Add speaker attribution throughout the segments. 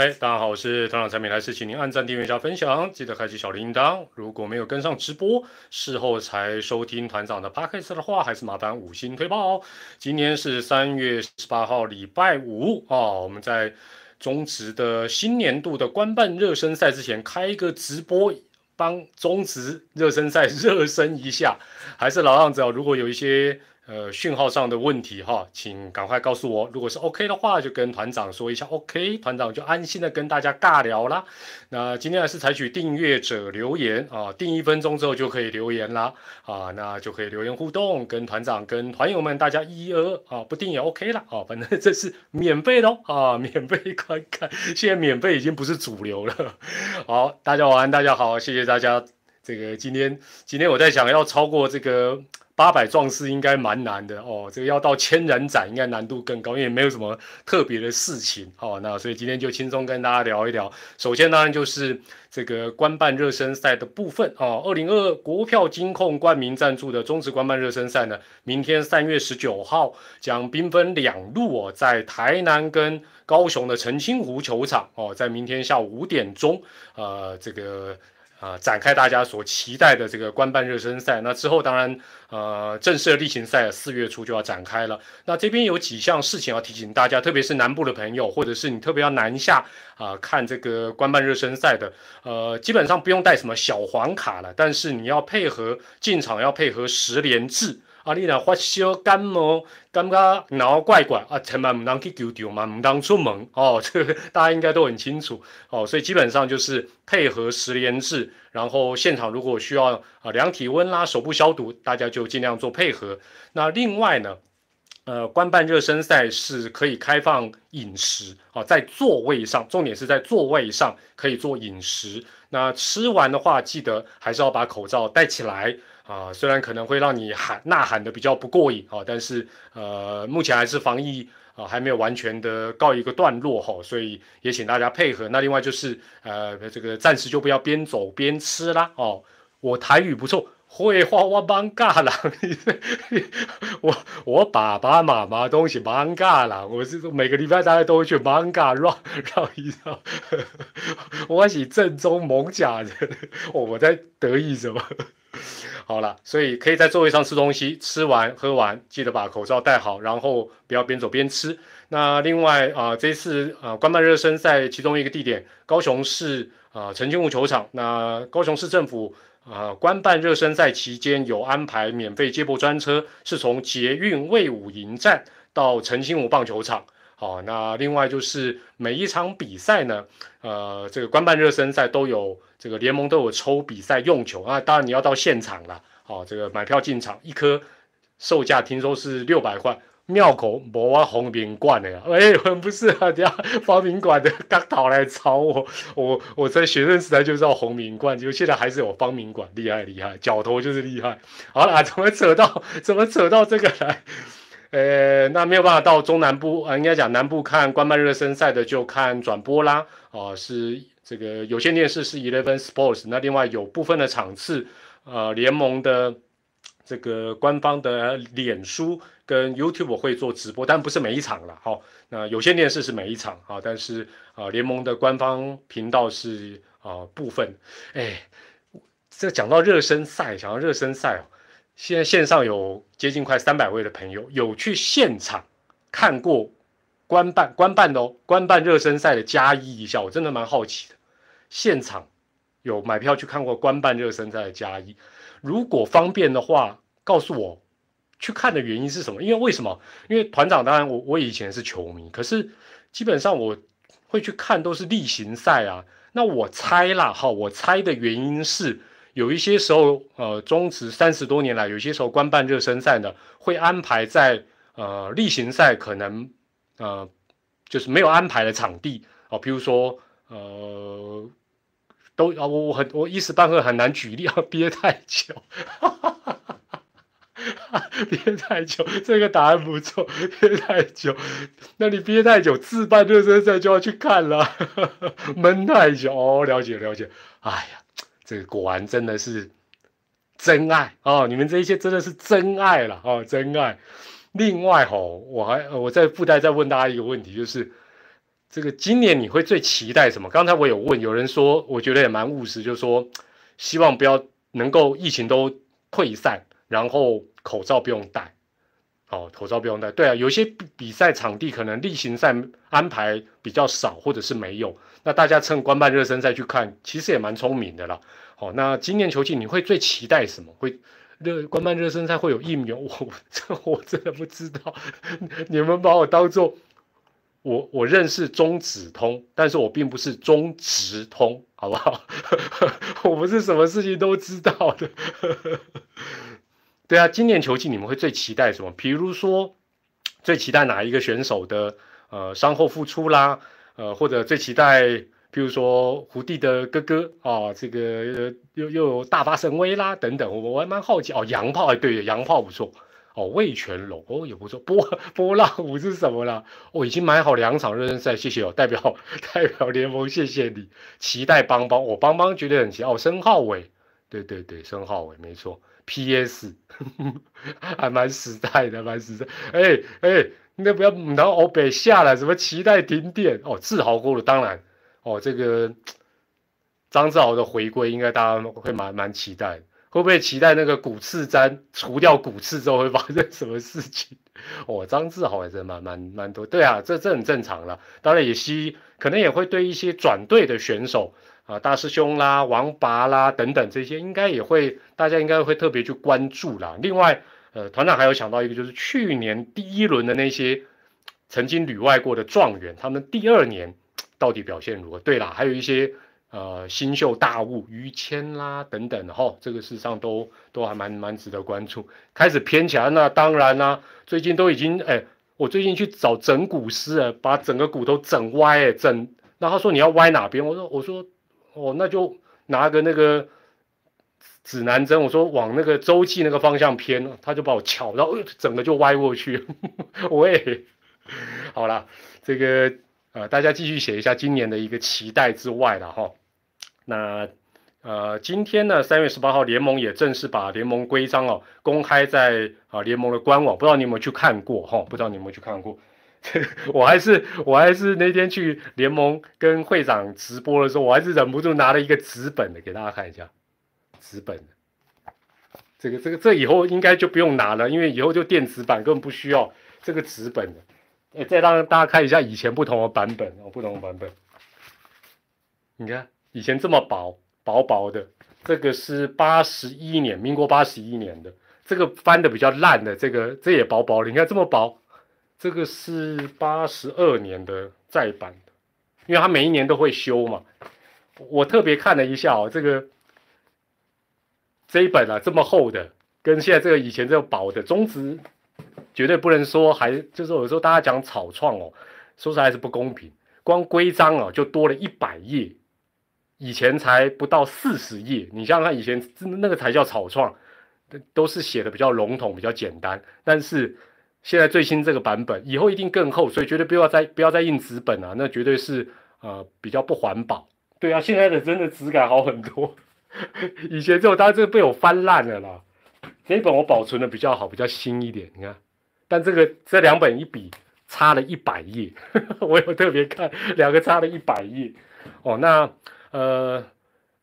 Speaker 1: 嗨，大家好，我是团长产品来，是请您按赞、订阅、一下分享，记得开启小铃铛。如果没有跟上直播，事后才收听团长的 podcast 的话，还是麻烦五星推报哦。今天是三月十八号，礼拜五哦，我们在中职的新年度的官办热身赛之前开一个直播，帮中职热身赛热身一下。还是老样子哦，如果有一些。呃，讯号上的问题哈，请赶快告诉我。如果是 OK 的话，就跟团长说一下 OK，团长就安心的跟大家尬聊啦。那今天还是采取订阅者留言啊，订一分钟之后就可以留言啦啊，那就可以留言互动，跟团长跟团友们大家一二二啊，不订也 OK 了啊，反正这是免费的啊，免费观看，现在免费已经不是主流了。好，大家晚安，大家好，谢谢大家。这个今天今天我在想要超过这个。八百壮士应该蛮难的哦，这个要到千人斩应该难度更高，因为没有什么特别的事情哦。那所以今天就轻松跟大家聊一聊。首先当然就是这个官办热身赛的部分哦。二零二国票金控冠名赞助的中职官办热身赛呢，明天三月十九号将兵分两路哦，在台南跟高雄的澄清湖球场哦，在明天下午五点钟，呃，这个。啊，展开大家所期待的这个官办热身赛。那之后，当然，呃，正式的例行赛四月初就要展开了。那这边有几项事情要提醒大家，特别是南部的朋友，或者是你特别要南下啊看这个官办热身赛的，呃，基本上不用带什么小黄卡了，但是你要配合进场，要配合十连制。啊，你若发烧感冒，感觉脑怪怪啊，千万唔当去求救嘛，唔当出门哦。这 个大家应该都很清楚哦。所以基本上就是配合十连制，然后现场如果需要啊量体温啦、手部消毒，大家就尽量做配合。那另外呢，呃，官办热身赛是可以开放饮食啊，在座位上，重点是在座位上可以做饮食。那吃完的话，记得还是要把口罩戴起来。啊，虽然可能会让你喊呐喊的比较不过瘾啊，但是呃，目前还是防疫啊还没有完全的告一个段落哈，所以也请大家配合。那另外就是呃，这个暂时就不要边走边吃啦哦。我台语不错，会话我帮尬啦，我我爸爸妈妈东西帮尬啦，我是每个礼拜大家都会去帮尬绕绕一绕。我是正宗蒙甲人，我在得意什么？好了，所以可以在座位上吃东西，吃完喝完记得把口罩戴好，然后不要边走边吃。那另外啊，这次啊官办热身赛其中一个地点，高雄市啊澄清湖球场。那高雄市政府啊官办热身赛期间有安排免费接驳专车，是从捷运魏武营站到澄清湖棒球场。好，那另外就是每一场比赛呢，呃，这个官办热身赛都有这个联盟都有抽比赛用球啊，当然你要到现场了。好，这个买票进场，一颗售价听说是六百块，庙口无啊红明馆的呀？哎，不是啊，等下方明馆的刚讨来找我，我我在学生时代就知道红明馆，就现在还是有方明馆，厉害厉害，脚头就是厉害。好了，怎么扯到怎么扯到这个来？呃，那没有办法到中南部啊，应该讲南部看官办热身赛的就看转播啦。哦，是这个有线电视是 Eleven Sports，那另外有部分的场次，呃，联盟的这个官方的脸书跟 YouTube 会做直播，但不是每一场了。好，那有线电视是每一场啊，但是啊，联盟的官方频道是啊部分。哎，这讲到热身赛，讲到热身赛。现在线上有接近快三百位的朋友有去现场看过官办官办的哦，官办热身赛的加一一下，我真的蛮好奇的。现场有买票去看过官办热身赛的加一，如果方便的话，告诉我去看的原因是什么？因为为什么？因为团长当然我我以前是球迷，可是基本上我会去看都是例行赛啊。那我猜啦，哈，我猜的原因是。有一些时候，呃，中职三十多年来，有些时候官办热身赛呢，会安排在呃例行赛可能呃就是没有安排的场地。哦，比如说呃都啊我我很我一时半会很难举例啊，憋太久，憋太久，这个答案不错，憋太久，那你憋太久，自办热身赛就要去看了，闷太久。哦，了解了解，哎呀。这个果然真的是真爱哦！你们这一些真的是真爱了哦，真爱。另外吼，我还我在附带再问大家一个问题，就是这个今年你会最期待什么？刚才我有问，有人说，我觉得也蛮务实，就是说希望不要能够疫情都退散，然后口罩不用戴。哦，口罩不用戴。对啊，有些比赛场地可能例行赛安排比较少，或者是没有。那大家趁官办热身赛去看，其实也蛮聪明的啦。好，那今年球季你会最期待什么？会热官办热身赛会有疫苗？我这我真的不知道。你们把我当做我我认识中指通，但是我并不是中直通，好不好？我不是什么事情都知道的。对啊，今年球季你们会最期待什么？比如说，最期待哪一个选手的呃伤后复出啦，呃或者最期待，比如说胡弟的哥哥啊，这个又又大发神威啦等等，我我还蛮好奇哦。洋炮哎，对，洋炮不错哦，魏全龙哦也不错，波 波浪舞是什么啦？我已经买好两场热身赛，谢谢哦，代表 代表联盟谢谢你，期待邦邦，我邦邦觉得很期哦，申浩伟，对对对，申浩伟没错。P.S. 还蛮实在的，蛮实在。哎哎，那不要然后欧北下了，什么期待停电哦？志豪过了，当然哦，这个张志豪的回归，应该大家会蛮蛮期待。会不会期待那个骨刺粘除掉骨刺之后会发生什么事情？哦，张志豪还是蛮蛮蛮多。对啊，这这很正常了。当然也希可能也会对一些转队的选手。啊，大师兄啦，王拔啦，等等这些，应该也会，大家应该会特别去关注啦。另外，呃，团长还有想到一个，就是去年第一轮的那些曾经旅外过的状元，他们第二年到底表现如何？对啦，还有一些呃新秀大物于谦啦等等哈，这个事实上都都还蛮蛮值得关注。开始偏起来，那当然啦，最近都已经哎，我最近去找整骨师啊，把整个骨头整歪哎，整，那他说你要歪哪边？我说我说。哦，那就拿个那个指南针，我说往那个周期那个方向偏，他就把我撬，然后整个就歪过去。喂，好了，这个呃，大家继续写一下今年的一个期待之外了哈。那呃，今天呢，三月十八号，联盟也正式把联盟规章哦公开在啊联盟的官网，不知道你有没有去看过哈？不知道你有没有去看过？我还是我还是那天去联盟跟会长直播的时候，我还是忍不住拿了一个纸本的给大家看一下，纸本的，这个这个这以后应该就不用拿了，因为以后就电子版根本不需要这个纸本的。哎，再让大家看一下以前不同的版本哦，不同的版本。你看以前这么薄薄薄的，这个是八十一年，民国八十一年的，这个翻的比较烂的，这个这也薄薄的，你看这么薄。这个是八十二年的再版，因为它每一年都会修嘛。我特别看了一下哦，这个这一本啊这么厚的，跟现在这个以前这个薄的，中值绝对不能说还就是有时候大家讲草创哦，说实在还是不公平。光规章啊就多了一百页，以前才不到四十页。你像他，以前那个才叫草创，都是写的比较笼统、比较简单，但是。现在最新这个版本，以后一定更厚，所以绝对不要再不要再印纸本啊，那绝对是呃比较不环保。对啊，现在的真的质感好很多，以前这种当然这个被我翻烂了啦。这一本我保存的比较好，比较新一点，你看。但这个这两本一比，差了一百页，我有特别看，两个差了一百页。哦，那呃，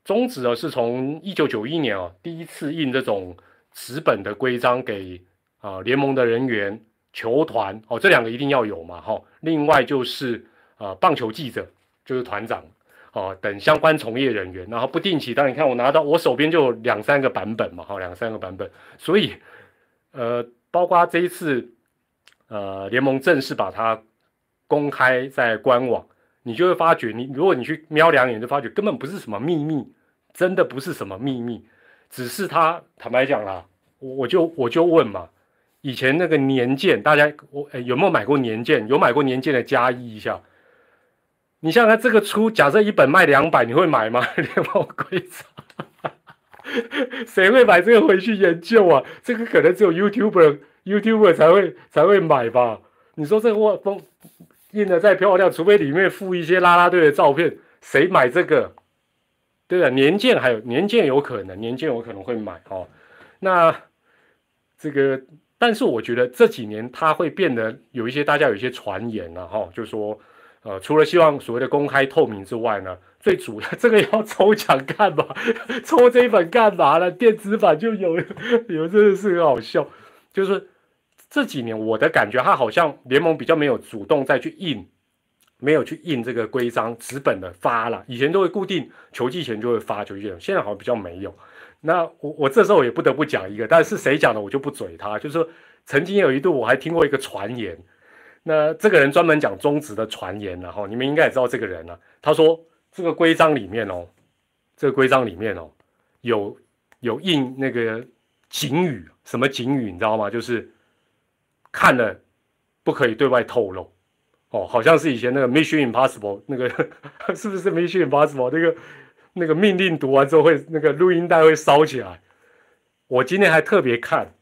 Speaker 1: 中指哦是从一九九一年哦第一次印这种纸本的规章给。啊，联盟的人员、球团哦，这两个一定要有嘛，哈。另外就是啊，棒球记者，就是团长哦，等相关从业人员，然后不定期。当你看我拿到我手边就有两三个版本嘛，哈，两三个版本。所以呃，包括这一次呃，联盟正式把它公开在官网，你就会发觉，你如果你去瞄两眼，就发觉根本不是什么秘密，真的不是什么秘密，只是他坦白讲啦，我我就我就问嘛。以前那个年鉴，大家我有没有买过年鉴？有买过年鉴的加一一下。你像他这个出，假设一本卖两百，你会买吗？联盟规则，谁会买这个回去研究啊？这个可能只有 YouTuber YouTuber 才会才会买吧？你说这个封印的再漂亮，除非里面附一些拉拉队的照片，谁买这个？对啊，年鉴还有年鉴有可能，年鉴我可能会买哦。那这个。但是我觉得这几年它会变得有一些大家有一些传言了哈，就说，呃，除了希望所谓的公开透明之外呢，最主要 这个要抽奖干嘛？抽这一本干嘛呢？电子版就有，有真的是很好笑。就是这几年我的感觉，他好像联盟比较没有主动再去印，没有去印这个规章纸本的发了。以前都会固定球季前就会发球季，现在好像比较没有。那我我这时候也不得不讲一个，但是谁讲的我就不嘴他。就是，曾经有一度我还听过一个传言，那这个人专门讲中职的传言，然后你们应该也知道这个人了。他说这个规章里面哦，这个规章里面哦，有有印那个警语，什么警语你知道吗？就是看了不可以对外透露。哦，好像是以前那个 Mission Impossible 那个，是不是 Mission Impossible 那个？那个命令读完之后会那个录音带会烧起来。我今天还特别看，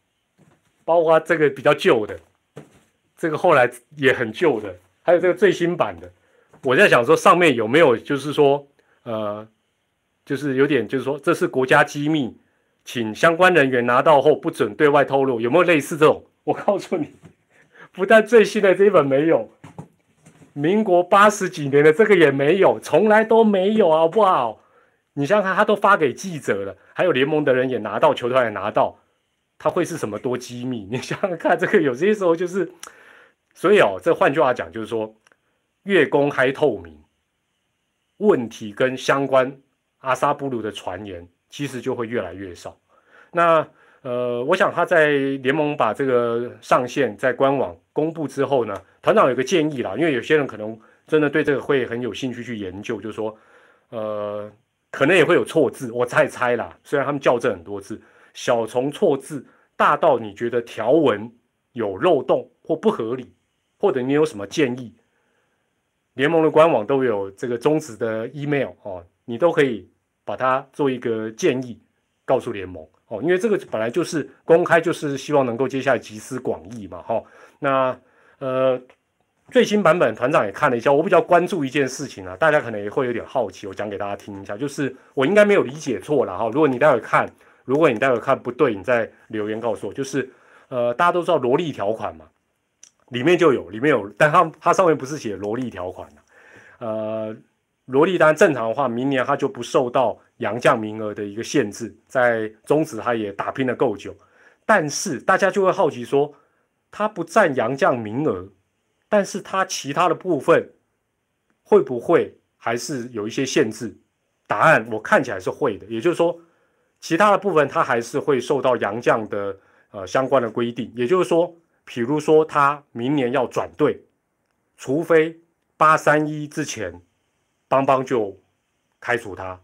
Speaker 1: 包括这个比较旧的，这个后来也很旧的，还有这个最新版的。我在想说上面有没有就是说呃，就是有点就是说这是国家机密，请相关人员拿到后不准对外透露。有没有类似这种？我告诉你，不但最新的这一本没有，民国八十几年的这个也没有，从来都没有，好不好？你想想看，他都发给记者了，还有联盟的人也拿到，球团也拿到，他会是什么多机密？你想想看，这个有些时候就是，所以哦，这换句话讲就是说，越公开透明，问题跟相关阿萨布鲁的传言，其实就会越来越少。那呃，我想他在联盟把这个上线在官网公布之后呢，团长有个建议啦，因为有些人可能真的对这个会很有兴趣去研究，就是说，呃。可能也会有错字，我猜猜啦。虽然他们校正很多字，小从错字，大到你觉得条文有漏洞或不合理，或者你有什么建议，联盟的官网都有这个终止的 email 哦，你都可以把它做一个建议，告诉联盟哦，因为这个本来就是公开，就是希望能够接下来集思广益嘛，哈。那呃。最新版本团长也看了一下，我比较关注一件事情啊，大家可能也会有点好奇，我讲给大家听一下，就是我应该没有理解错了哈。如果你待会看，如果你待会看不对，你再留言告诉我。就是呃，大家都知道萝莉条款嘛，里面就有，里面有，但它它上面不是写萝莉条款呃，萝莉单正常的话，明年它就不受到洋将名额的一个限制，在中职它也打拼了够久，但是大家就会好奇说，它不占洋将名额。但是它其他的部分会不会还是有一些限制？答案我看起来是会的，也就是说，其他的部分它还是会受到洋将的呃相关的规定。也就是说，比如说他明年要转队，除非八三一之前邦邦就开除他，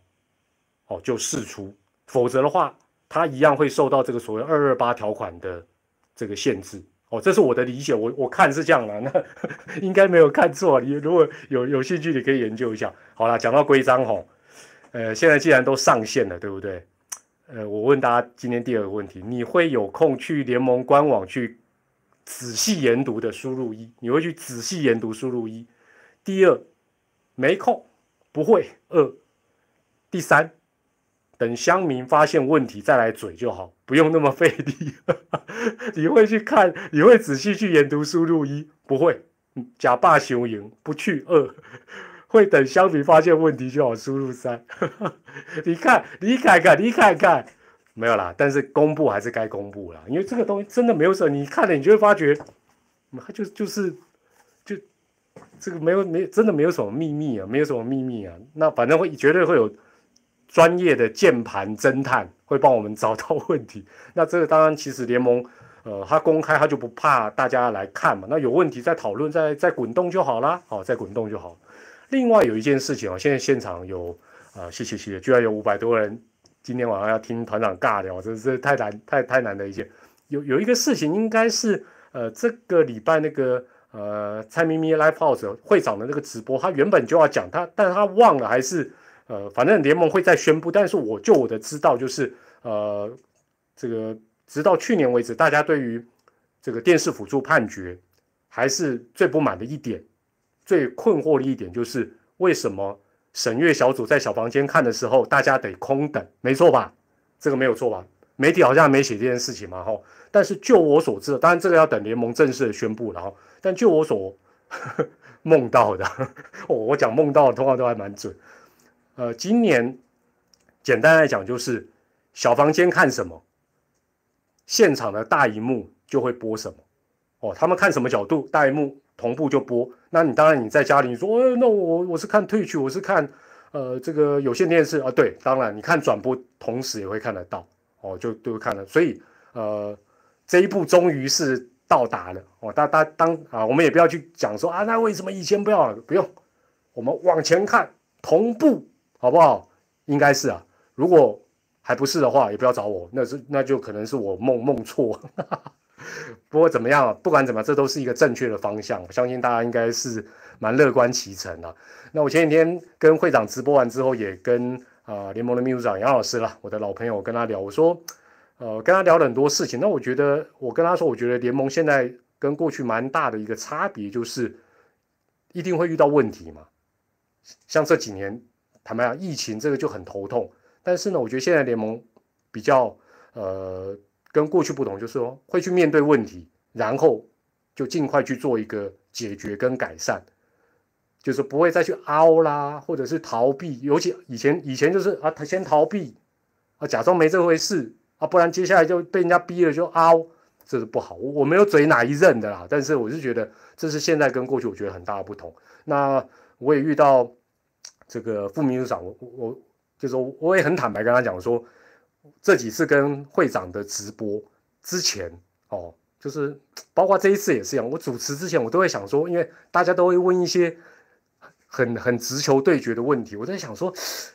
Speaker 1: 哦就释出，否则的话，他一样会受到这个所谓二二八条款的这个限制。哦，这是我的理解，我我看是这样的，那 应该没有看错。你如果有有兴趣，你可以研究一下。好了，讲到规章吼，呃，现在既然都上线了，对不对？呃，我问大家今天第二个问题：你会有空去联盟官网去仔细研读的？输入一，你会去仔细研读？输入一。第二，没空，不会。二，第三。等乡民发现问题再来嘴就好，不用那么费力。你会去看，你会仔细去研读输入一，不会假霸雄赢不去二，会等乡民发现问题就好输入三。你看，你看看，你看看，没有啦。但是公布还是该公布啦，因为这个东西真的没有什么，你看了你就会发觉，它就就是就这个没有没真的没有什么秘密啊，没有什么秘密啊。那反正会绝对会有。专业的键盘侦探 会帮我们找到问题。那这个当然，其实联盟，呃，他公开他就不怕大家来看嘛。那有问题再讨论，再再滚动就好啦。好，再滚动就好。另外有一件事情啊，现在现场有啊，谢谢谢谢，居然有五百多人今天晚上要听团长尬聊，真是太难太太难的一件。有有一个事情，应该是呃这个礼拜那个呃蔡咪咪 Live House 会长的那个直播，他原本就要讲他，但他忘了还是。呃，反正联盟会再宣布，但是我就我的知道，就是呃，这个直到去年为止，大家对于这个电视辅助判决还是最不满的一点，最困惑的一点就是为什么审阅小组在小房间看的时候，大家得空等，没错吧？这个没有错吧？媒体好像没写这件事情嘛，吼。但是就我所知，当然这个要等联盟正式的宣布了哈。但就我所 梦到的。我我讲梦到的通常都还蛮准。呃，今年简单来讲就是小房间看什么，现场的大荧幕就会播什么。哦，他们看什么角度，大荧幕同步就播。那你当然你在家里你说，呃，那我我是看退去，我是看呃这个有线电视啊。对，当然你看转播同时也会看得到。哦，就都看了。所以呃这一步终于是到达了。哦，大大当啊，我们也不要去讲说啊，那为什么以前不要了？不用，我们往前看，同步好不好？应该是啊。如果还不是的话，也不要找我，那是那就可能是我梦梦错。不过怎么样，不管怎么，这都是一个正确的方向。我相信大家应该是蛮乐观其成的。那我前几天跟会长直播完之后，也跟啊联盟的秘书长杨老师了，我的老朋友，跟他聊，我说，呃，跟他聊了很多事情。那我觉得，我跟他说，我觉得联盟现在跟过去蛮大的一个差别，就是一定会遇到问题嘛。像这几年，坦白讲，疫情这个就很头痛。但是呢，我觉得现在联盟比较呃。跟过去不同，就是说会去面对问题，然后就尽快去做一个解决跟改善，就是不会再去凹啦，或者是逃避。尤其以前以前就是啊，他先逃避啊，假装没这回事啊，不然接下来就被人家逼了就凹，这是不好。我我没有嘴哪一任的啦，但是我是觉得这是现在跟过去我觉得很大的不同。那我也遇到这个副秘书长，我我就说我也很坦白跟他讲说。这几次跟会长的直播之前哦，就是包括这一次也是一样。我主持之前，我都会想说，因为大家都会问一些很很直球对决的问题，我在想说，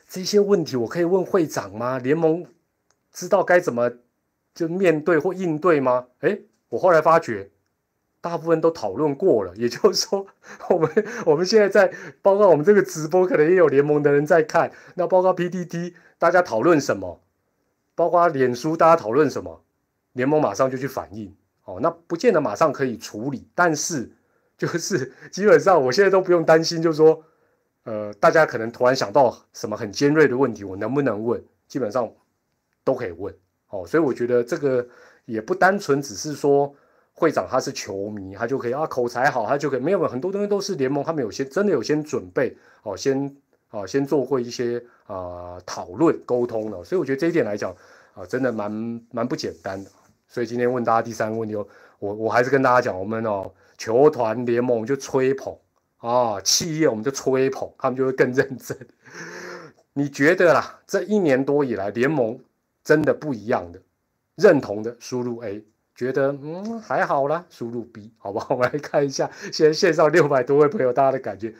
Speaker 1: 这些问题我可以问会长吗？联盟知道该怎么就面对或应对吗？诶，我后来发觉，大部分都讨论过了。也就是说，我们我们现在在包括我们这个直播，可能也有联盟的人在看。那包括 PTT，大家讨论什么？包括脸书，大家讨论什么，联盟马上就去反应，哦，那不见得马上可以处理，但是就是 基本上我现在都不用担心，就是说，呃，大家可能突然想到什么很尖锐的问题，我能不能问？基本上都可以问，哦，所以我觉得这个也不单纯只是说会长他是球迷，他就可以啊口才好，他就可以没有很多东西都是联盟他们有些真的有先准备，哦，先。啊，先做过一些啊讨论沟通了，所以我觉得这一点来讲啊，真的蛮蛮不简单的。所以今天问大家第三个问题，我我还是跟大家讲，我们哦球团联盟就吹捧啊，企业我们就吹捧，他们就会更认真。你觉得啦，这一年多以来联盟真的不一样的，认同的输入 A，觉得嗯还好啦，输入 B，好不好？我们来看一下现在线上六百多位朋友大家的感觉。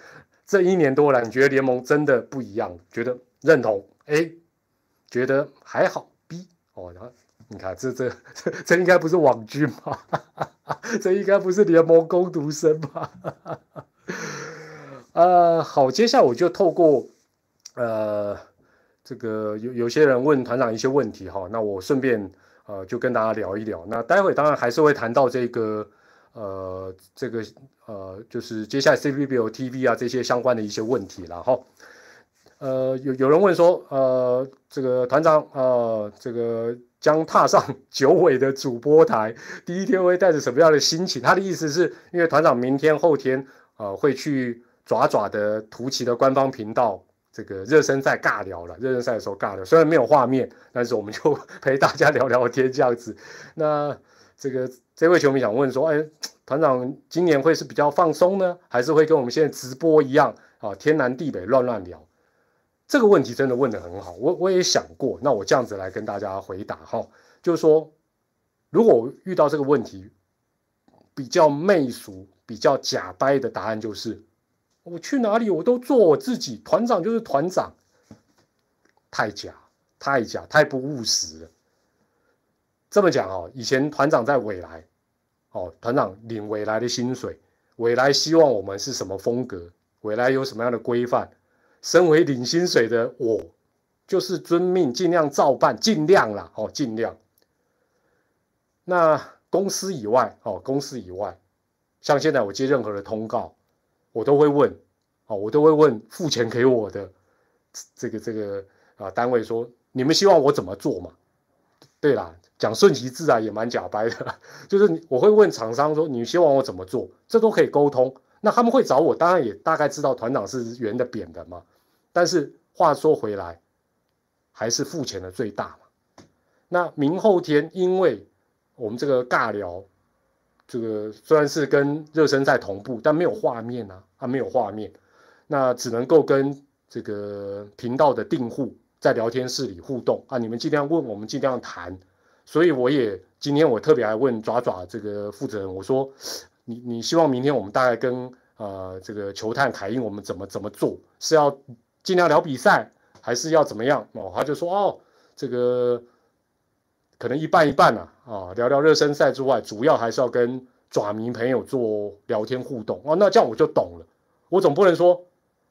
Speaker 1: 这一年多来，你觉得联盟真的不一样？觉得认同 A，觉得还好 B 哦。然后你看，这这这应该不是网军吧？这应该不是联盟攻读生吧？呃，好，接下来我就透过呃这个有有些人问团长一些问题哈，那我顺便呃就跟大家聊一聊。那待会当然还是会谈到这个。呃，这个呃，就是接下来 CBL TV 啊这些相关的一些问题了哈。呃，有有人问说，呃，这个团长呃，这个将踏上 九尾的主播台，第一天会带着什么样的心情？他的意思是因为团长明天后天呃会去爪爪的图奇的官方频道这个热身赛尬聊了，热身赛的时候尬聊，虽然没有画面，但是我们就 陪大家聊聊天这样子。那这个。这位球迷想问说：“哎，团长今年会是比较放松呢，还是会跟我们现在直播一样啊，天南地北乱乱聊？”这个问题真的问得很好，我我也想过。那我这样子来跟大家回答哈，就是说，如果遇到这个问题，比较媚俗、比较假掰的答案就是：我去哪里我都做我自己，团长就是团长，太假、太假、太不务实了。这么讲哦，以前团长在未来，哦，团长领未来的薪水，未来希望我们是什么风格，未来有什么样的规范，身为领薪水的我，就是遵命，尽量照办，尽量啦，哦，尽量。那公司以外，哦，公司以外，像现在我接任何的通告，我都会问，哦，我都会问付钱给我的这个这个啊单位说，你们希望我怎么做嘛？对啦。讲顺其自然也蛮假掰的，就是我会问厂商说你们希望我怎么做，这都可以沟通。那他们会找我，当然也大概知道团长是圆的扁的嘛。但是话说回来，还是付钱的最大嘛。那明后天，因为我们这个尬聊，这个虽然是跟热身赛同步，但没有画面啊，啊没有画面，那只能够跟这个频道的订户在聊天室里互动啊。你们尽量问，我们尽量谈。所以我也今天我特别来问爪爪这个负责人，我说。你你希望明天我们大概跟呃这个球探凯英我们怎么怎么做？是要尽量聊比赛，还是要怎么样？哦，他就说哦，这个可能一半一半啊，啊，聊聊热身赛之外，主要还是要跟爪迷朋友做聊天互动哦。那这样我就懂了，我总不能说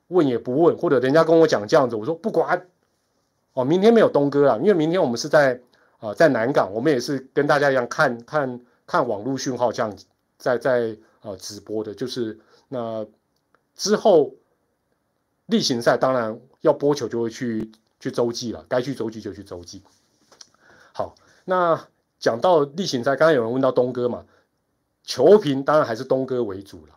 Speaker 1: 问也不问，或者人家跟我讲这样子，我说不管哦，明天没有东哥了，因为明天我们是在啊在南港，我们也是跟大家一样看看看网络讯号这样子。在在呃直播的，就是那之后例行赛当然要播球就会去去洲际了，该去洲际就去洲际。那讲到例行赛，刚刚有人问到东哥嘛，球评当然还是东哥为主了。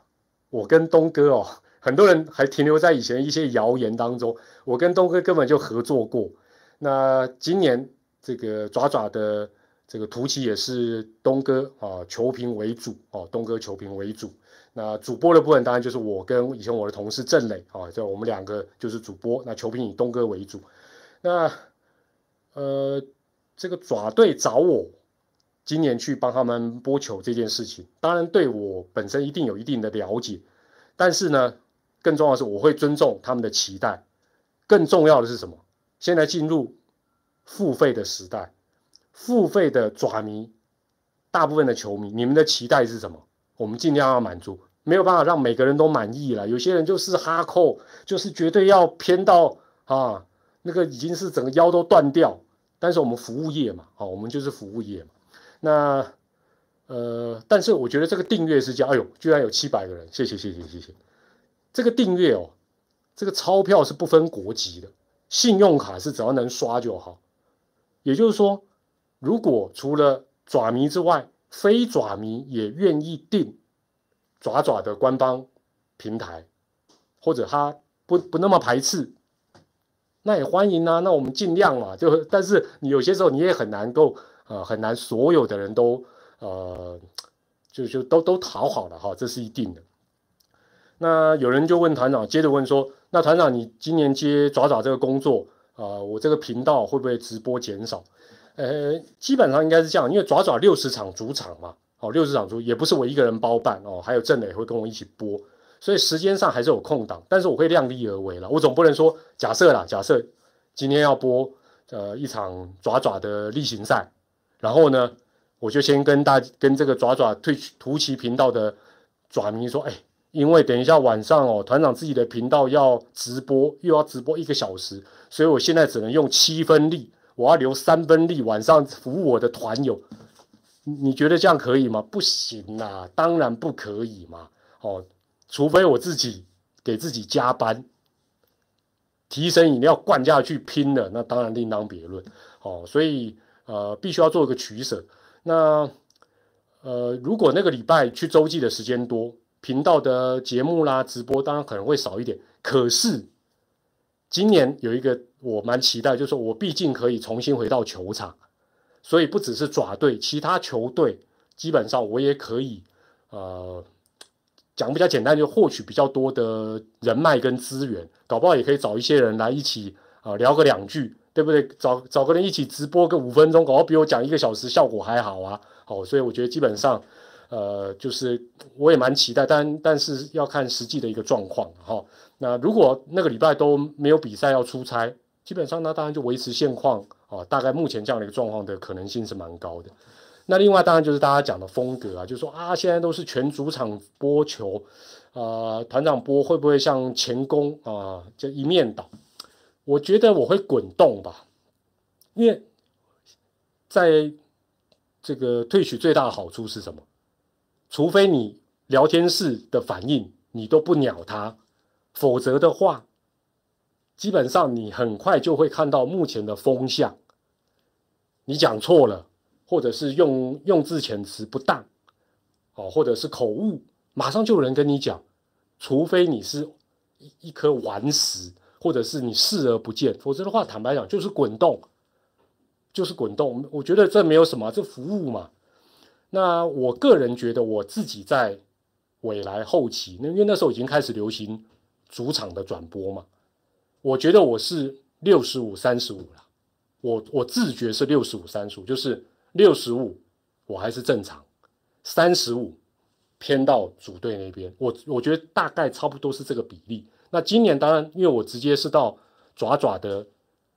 Speaker 1: 我跟东哥哦，很多人还停留在以前一些谣言当中，我跟东哥根本就合作过。那今年这个爪爪的。这个图奇也是东哥啊，球评为主哦，东哥球评为主。那主播的部分当然就是我跟以前我的同事郑磊啊，就我们两个就是主播。那球评以东哥为主。那呃，这个爪队找我今年去帮他们播球这件事情，当然对我本身一定有一定的了解，但是呢，更重要的是我会尊重他们的期待。更重要的是什么？现在进入付费的时代。付费的爪迷，大部分的球迷，你们的期待是什么？我们尽量要满足，没有办法让每个人都满意了。有些人就是哈扣，就是绝对要偏到啊，那个已经是整个腰都断掉。但是我们服务业嘛，好，我们就是服务业嘛。那呃，但是我觉得这个订阅是叫，哎呦，居然有七百个人，谢谢谢谢谢谢。这个订阅哦，这个钞票是不分国籍的，信用卡是只要能刷就好。也就是说。如果除了爪迷之外，非爪迷也愿意订爪爪的官方平台，或者他不不那么排斥，那也欢迎啊。那我们尽量嘛，就但是你有些时候你也很难够呃很难所有的人都呃就就都都讨好了哈，这是一定的。那有人就问团长，接着问说，那团长你今年接爪爪这个工作啊，我这个频道会不会直播减少？呃，基本上应该是这样，因为爪爪六十场主场嘛，哦，六十场主也不是我一个人包办哦，还有郑磊会跟我一起播，所以时间上还是有空档，但是我会量力而为了，我总不能说假设啦，假设今天要播呃一场爪爪的例行赛，然后呢，我就先跟大跟这个爪爪退图奇频道的爪迷说，哎，因为等一下晚上哦，团长自己的频道要直播，又要直播一个小时，所以我现在只能用七分力。我要留三分力，晚上服务我的团友，你觉得这样可以吗？不行啊，当然不可以嘛。哦，除非我自己给自己加班，提神饮料灌下去拼了，那当然另当别论。哦，所以呃，必须要做一个取舍。那呃，如果那个礼拜去周记的时间多，频道的节目啦、直播当然可能会少一点。可是今年有一个。我蛮期待，就是说我毕竟可以重新回到球场，所以不只是爪队，其他球队基本上我也可以，呃，讲比较简单，就获取比较多的人脉跟资源，搞不好也可以找一些人来一起啊聊个两句，对不对？找找个人一起直播个五分钟，搞不好比我讲一个小时效果还好啊。好，所以我觉得基本上，呃，就是我也蛮期待，但但是要看实际的一个状况哈。那如果那个礼拜都没有比赛要出差。基本上，那当然就维持现况啊，大概目前这样的一个状况的可能性是蛮高的。那另外当然就是大家讲的风格啊，就说啊，现在都是全主场播球，啊，团长播会不会像前攻啊，就一面倒？我觉得我会滚动吧，因为在这个退取最大的好处是什么？除非你聊天室的反应你都不鸟他，否则的话。基本上你很快就会看到目前的风向，你讲错了，或者是用用字遣词不当，哦，或者是口误，马上就有人跟你讲，除非你是一一颗顽石，或者是你视而不见，否则的话，坦白讲就是滚动，就是滚动。我觉得这没有什么，这服务嘛。那我个人觉得，我自己在未来后期，那因为那时候已经开始流行主场的转播嘛，我觉得我是六十五三十五了。我我自觉是六十五三十五，就是六十五我还是正常，三十五偏到主队那边。我我觉得大概差不多是这个比例。那今年当然，因为我直接是到爪爪的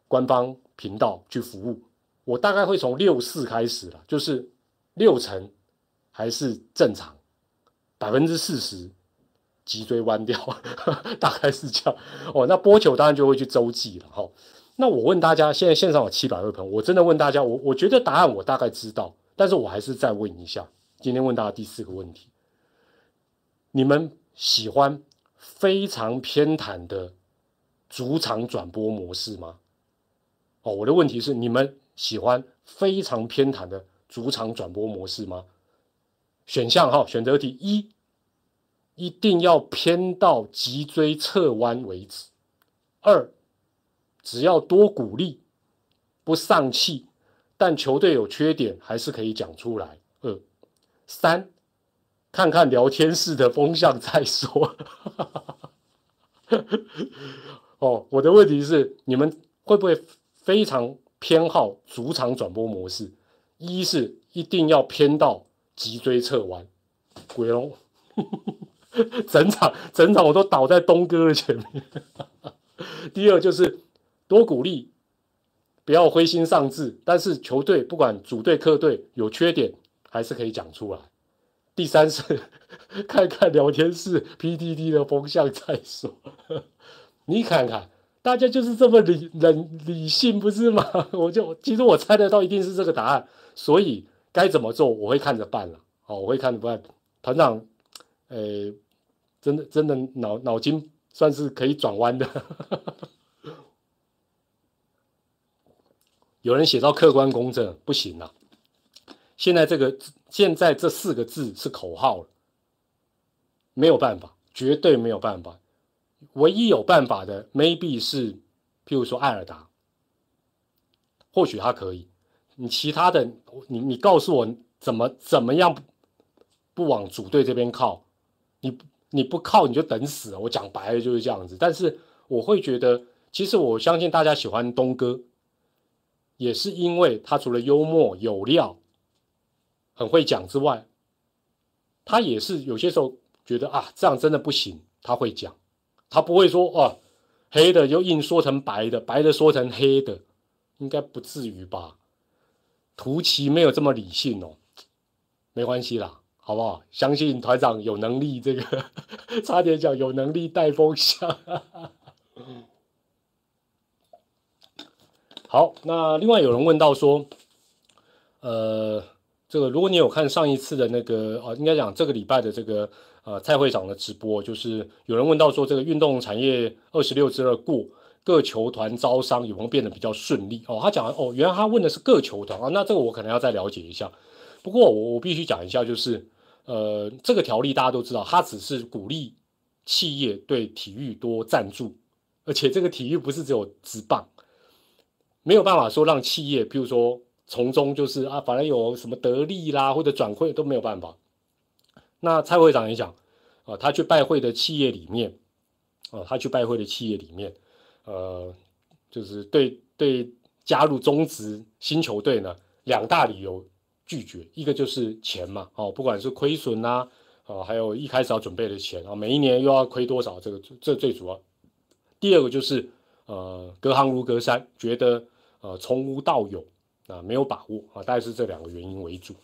Speaker 1: 官方频道去服务，我大概会从六四开始了，就是六成还是正常，百分之四十脊椎弯掉，大概是这样。哦，那波球当然就会去周记了哈。那我问大家，现在线上有七百位朋友，我真的问大家，我我觉得答案我大概知道，但是我还是再问一下，今天问大家第四个问题，你们喜欢非常偏袒的主场转播模式吗？哦，我的问题是，你们喜欢非常偏袒的主场转播模式吗？选项哈，选择题一，一定要偏到脊椎侧弯为止，二。只要多鼓励，不丧气，但球队有缺点还是可以讲出来。二三，看看聊天室的风向再说。哦，我的问题是，你们会不会非常偏好主场转播模式？一是一定要偏到脊椎侧弯，鬼龙，整场整场我都倒在东哥的前面。第二就是。多鼓励，不要灰心丧志。但是球队不管主队客队有缺点，还是可以讲出来。第三是 看看聊天室 PDD 的风向再说。你看看，大家就是这么理理理性，不是吗？我就其实我猜得到一定是这个答案，所以该怎么做我会看着办了。好，我会看着办。团长，呃，真的真的脑脑筋算是可以转弯的。有人写到客观公正不行了，现在这个现在这四个字是口号了，没有办法，绝对没有办法。唯一有办法的，maybe 是，譬如说艾尔达，或许他可以。你其他的，你你告诉我怎么怎么样不往主队这边靠？你你不靠你就等死。我讲白了就是这样子。但是我会觉得，其实我相信大家喜欢东哥。也是因为他除了幽默有料，很会讲之外，他也是有些时候觉得啊，这样真的不行，他会讲，他不会说哦，黑的就硬说成白的，白的说成黑的，应该不至于吧？图奇没有这么理性哦，没关系啦，好不好？相信团长有能力，这个 差点讲有能力带风向。好，那另外有人问到说，呃，这个如果你有看上一次的那个啊，应该讲这个礼拜的这个呃蔡会长的直播，就是有人问到说，这个运动产业二十六之二过，各球团招商有没有变得比较顺利？哦，他讲哦，原来他问的是各球团啊，那这个我可能要再了解一下。不过我我必须讲一下，就是呃，这个条例大家都知道，它只是鼓励企业对体育多赞助，而且这个体育不是只有直棒。没有办法说让企业，譬如说从中就是啊，反正有什么得利啦或者转会都没有办法。那蔡会长也讲啊，他去拜会的企业里面，啊，他去拜会的企业里面，呃，就是对对加入中职新球队呢，两大理由拒绝，一个就是钱嘛，哦，不管是亏损呐，啊，还有一开始要准备的钱啊，每一年又要亏多少，这个这最主要。第二个就是。呃，隔行如隔山，觉得呃从无到有啊没有把握啊，大概是这两个原因为主。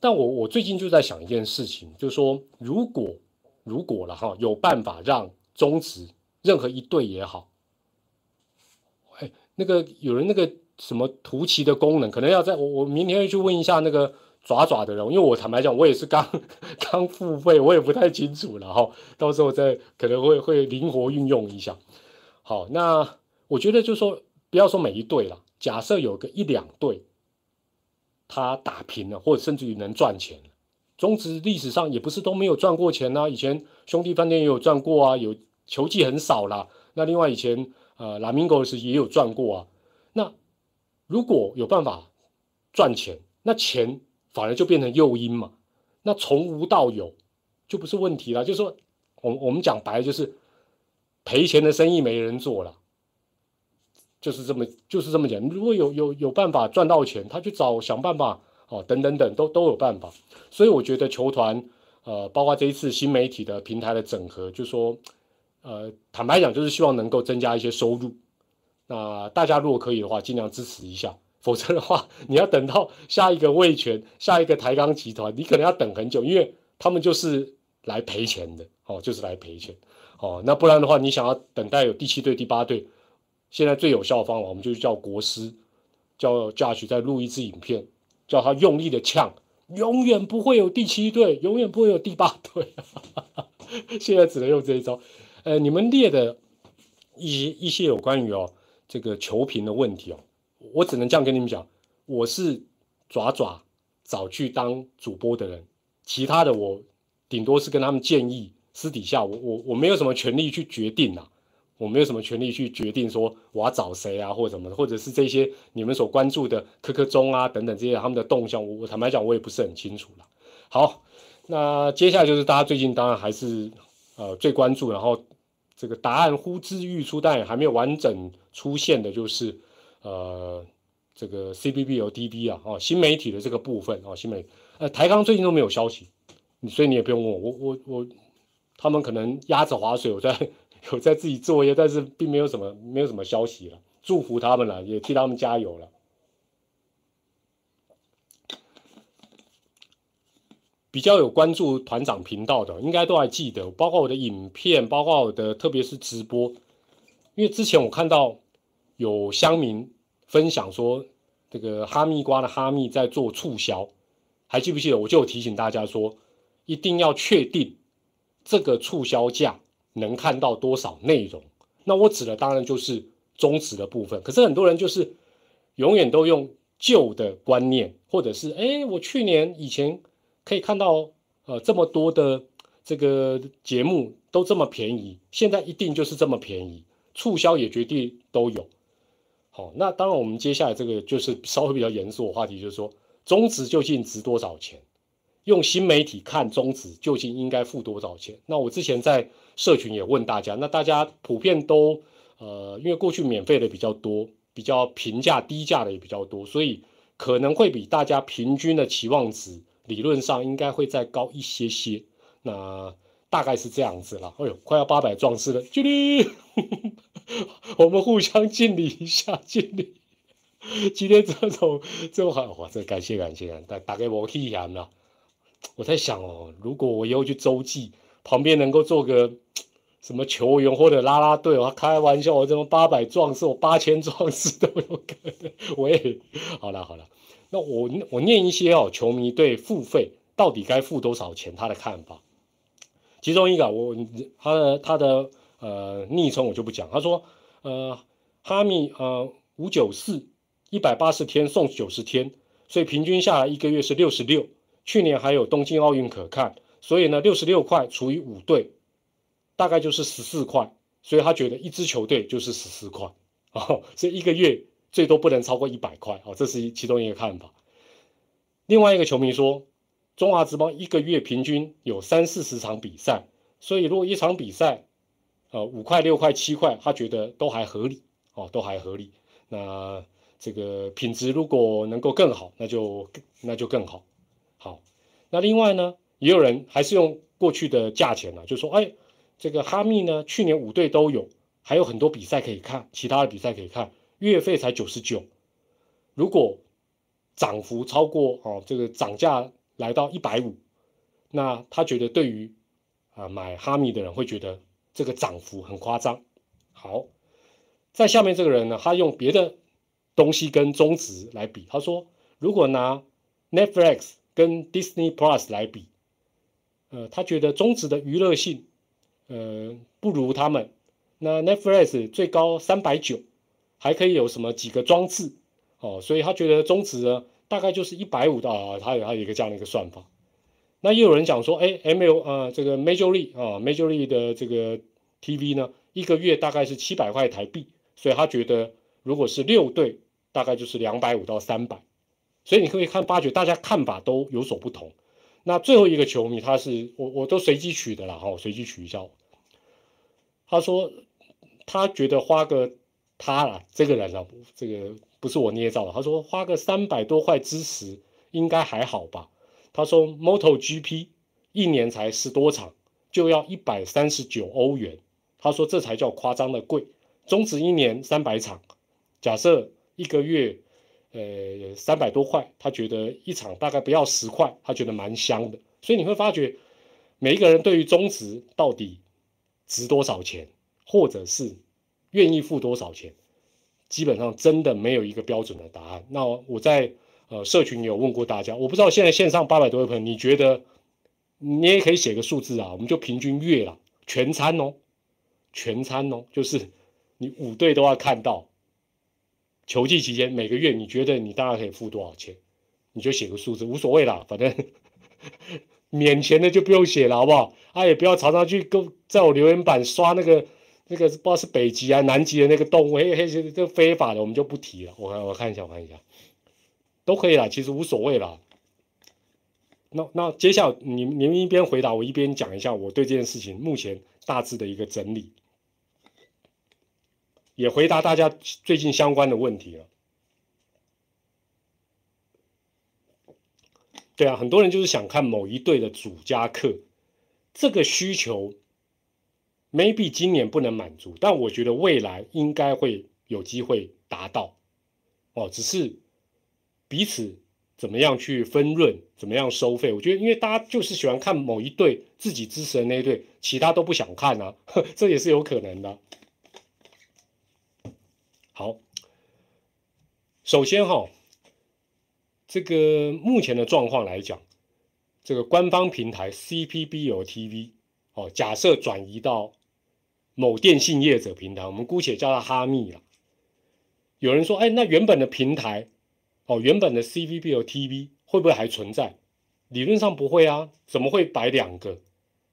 Speaker 1: 但我我最近就在想一件事情，就是说如果如果了哈，有办法让中职任何一队也好，哎，那个有人那个什么图奇的功能，可能要在我我明天去问一下那个爪爪的人，因为我坦白讲，我也是刚 刚付费，我也不太清楚了哈，到时候再可能会会灵活运用一下。好，那我觉得就是说，不要说每一队了，假设有个一两队，他打平了，或者甚至于能赚钱，中职历史上也不是都没有赚过钱呐，以前兄弟饭店也有赚过啊，有球季很少啦。那另外以前呃拉米狗时也有赚过啊。那如果有办法赚钱，那钱反而就变成诱因嘛。那从无到有就不是问题了。就是说，我我们讲白了就是赔钱的生意没人做了，就是这么就是这么讲。如果有有有办法赚到钱，他去找想办法。哦，等等等，都都有办法，所以我觉得球团，呃，包括这一次新媒体的平台的整合，就说，呃，坦白讲，就是希望能够增加一些收入。那大家如果可以的话，尽量支持一下，否则的话，你要等到下一个味全、下一个台钢集团，你可能要等很久，因为他们就是来赔钱的，哦，就是来赔钱，哦，那不然的话，你想要等待有第七队、第八队，现在最有效的方法，我们就叫国师，叫嘉许再录一支影片。叫他用力的呛，永远不会有第七队，永远不会有第八队。现在只能用这一招。呃，你们列的一一些有关于哦这个球评的问题哦，我只能这样跟你们讲，我是爪爪早去当主播的人，其他的我顶多是跟他们建议，私底下我我我没有什么权利去决定呐。我没有什么权利去决定说我要找谁啊，或者什么，或者是这些你们所关注的科科中啊等等这些他们的动向，我坦白讲我也不是很清楚了。好，那接下来就是大家最近当然还是呃最关注，然后这个答案呼之欲出，但也还没有完整出现的，就是呃这个 C B B 有 D B 啊，哦新媒体的这个部分啊，新媒呃台钢最近都没有消息，所以你也不用问我，我我我他们可能压着划水，我在。有在自己作业，但是并没有什么没有什么消息了。祝福他们了，也替他们加油了。比较有关注团长频道的，应该都还记得，包括我的影片，包括我的特别是直播。因为之前我看到有乡民分享说，这个哈密瓜的哈密在做促销，还记不记得？我就有提醒大家说，一定要确定这个促销价。能看到多少内容？那我指的当然就是中值的部分。可是很多人就是永远都用旧的观念，或者是哎，我去年以前可以看到呃这么多的这个节目都这么便宜，现在一定就是这么便宜，促销也绝对都有。好，那当然我们接下来这个就是稍微比较严肃的话题，就是说中值究竟值多少钱？用新媒体看中值究竟应该付多少钱？那我之前在。社群也问大家，那大家普遍都呃，因为过去免费的比较多，比较平价低价的也比较多，所以可能会比大家平均的期望值理论上应该会再高一些些。那大概是这样子了。哎呦，快要八百壮士了，敬礼！我们互相敬礼一下，敬礼。今天这种这种好，哇，这感谢感谢，大大概我体验了。我在想哦，如果我以后去洲际。旁边能够做个什么球员或者拉拉队我开玩笑，我这么八百壮士，我八千壮士都有可能。我也好了好了，那我我念一些哦，球迷对付费到底该付多少钱他的看法。其中一个我他的他的呃昵称我就不讲，他说呃哈密呃五九四一百八十天送九十天，所以平均下来一个月是六十六。去年还有东京奥运可看。所以呢，六十六块除以五队，大概就是十四块。所以他觉得一支球队就是十四块哦，所以一个月最多不能超过一百块哦，这是其中一个看法。另外一个球迷说，中华职棒一个月平均有三四十场比赛，所以如果一场比赛，呃五块六块七块，他觉得都还合理哦，都还合理。那这个品质如果能够更好，那就那就更好。好，那另外呢？也有人还是用过去的价钱呢，就说，哎，这个哈密呢，去年五队都有，还有很多比赛可以看，其他的比赛可以看，月费才九十九，如果涨幅超过哦，这个涨价来到一百五，那他觉得对于啊买哈密的人会觉得这个涨幅很夸张。好，在下面这个人呢，他用别的东西跟中值来比，他说，如果拿 Netflix 跟 Disney Plus 来比。呃，他觉得中职的娱乐性，呃，不如他们。那 Netflix 最高三百九，还可以有什么几个装置哦，所以他觉得中职呢，大概就是一百五到，他有他有一个这样的一个算法。那也有人讲说，哎，M L 呃这个 Major League 啊 Major League 的这个 TV 呢，一个月大概是七百块台币，所以他觉得如果是六队，大概就是两百五到三百。所以你可以看发觉大家看法都有所不同。那最后一个球迷他是我我都随机取的啦哈，随机取一下。他说他觉得花个他啦这个人啊，这个不是我捏造的。他说花个三百多块支持应该还好吧。他说 Moto GP 一年才十多场就要一百三十九欧元，他说这才叫夸张的贵。中职一年三百场，假设一个月。呃，三百多块，他觉得一场大概不要十块，他觉得蛮香的。所以你会发觉，每一个人对于中值到底值多少钱，或者是愿意付多少钱，基本上真的没有一个标准的答案。那我在呃社群有问过大家，我不知道现在线上八百多位朋友，你觉得你也可以写个数字啊？我们就平均月了，全餐哦，全餐哦，就是你五队都要看到。球季期间每个月你觉得你大概可以付多少钱？你就写个数字无所谓啦，反正 免钱的就不用写了，好不好？啊，也不要常常去跟在我留言板刷那个那个不知道是北极啊南极的那个动物，嘿嘿，这非法的我们就不提了。我看我看一下，我看一下，都可以啦，其实无所谓啦。那那接下来你你们一边回答我一边讲一下我对这件事情目前大致的一个整理。也回答大家最近相关的问题了。对啊，很多人就是想看某一队的主家客，这个需求，maybe 今年不能满足，但我觉得未来应该会有机会达到。哦，只是彼此怎么样去分润，怎么样收费？我觉得，因为大家就是喜欢看某一队自己支持的那一队，其他都不想看啊，这也是有可能的。好，首先哈，这个目前的状况来讲，这个官方平台 CPBL TV 哦，假设转移到某电信业者平台，我们姑且叫它哈密了。有人说，哎，那原本的平台哦，原本的 CPBL TV 会不会还存在？理论上不会啊，怎么会摆两个？